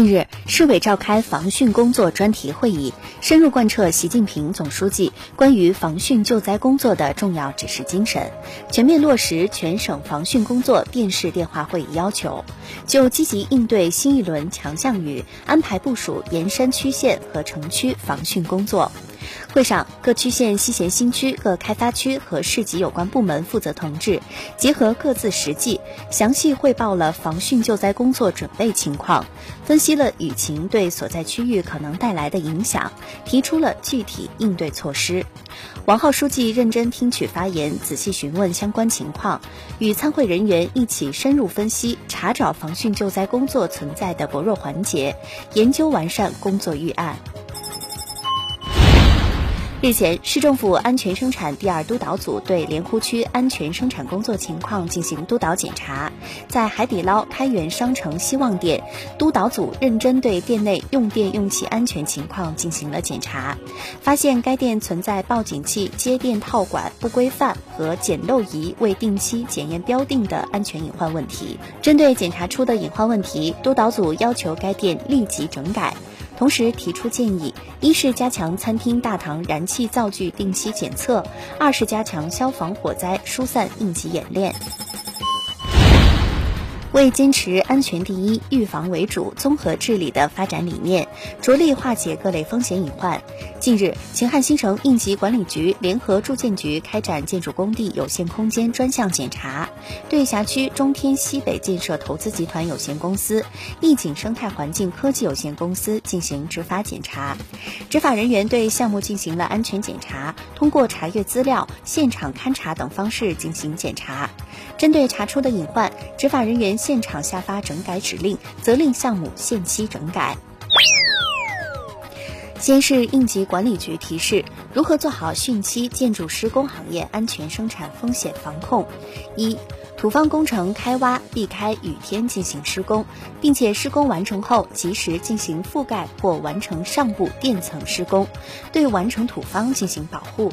近日，市委召开防汛工作专题会议，深入贯彻习近平总书记关于防汛救灾工作的重要指示精神，全面落实全省防汛工作电视电话会议要求，就积极应对新一轮强降雨安排部署沿山区县和城区防汛工作。会上，各区县、西咸新区各开发区和市级有关部门负责同志，结合各自实际，详细汇报了防汛救灾工作准备情况，分析了雨情对所在区域可能带来的影响，提出了具体应对措施。王浩书记认真听取发言，仔细询问相关情况，与参会人员一起深入分析、查找防汛救灾工作存在的薄弱环节，研究完善工作预案。日前，市政府安全生产第二督导组对莲湖区安全生产工作情况进行督导检查，在海底捞开元商城希望店，督导组认真对店内用电用气安全情况进行了检查，发现该店存在报警器接电套管不规范和检漏仪未定期检验标定的安全隐患问题。针对检查出的隐患问题，督导组要求该店立即整改。同时提出建议：一是加强餐厅大堂燃气灶具定期检测；二是加强消防火灾疏散应急演练。为坚持安全第一、预防为主、综合治理的发展理念，着力化解各类风险隐患。近日，秦汉新城应急管理局联合住建局开展建筑工地有限空间专项检查，对辖区中天西北建设投资集团有限公司、易景生态环境科技有限公司进行执法检查。执法人员对项目进行了安全检查，通过查阅资料、现场勘查等方式进行检查。针对查出的隐患，执法人员现场下发整改指令，责令项目限期整改。先是应急管理局提示如何做好汛期建筑施工行业安全生产风险防控：一、土方工程开挖避开雨天进行施工，并且施工完成后及时进行覆盖或完成上部垫层施工，对完成土方进行保护；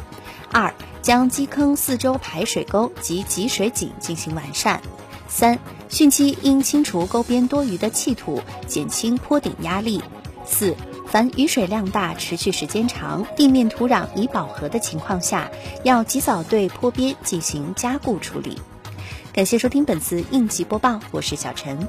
二、将基坑四周排水沟及集水井进行完善。三、汛期应清除沟边多余的气土，减轻坡顶压力。四、凡雨水量大、持续时间长、地面土壤已饱和的情况下，要及早对坡边进行加固处理。感谢收听本次应急播报，我是小陈。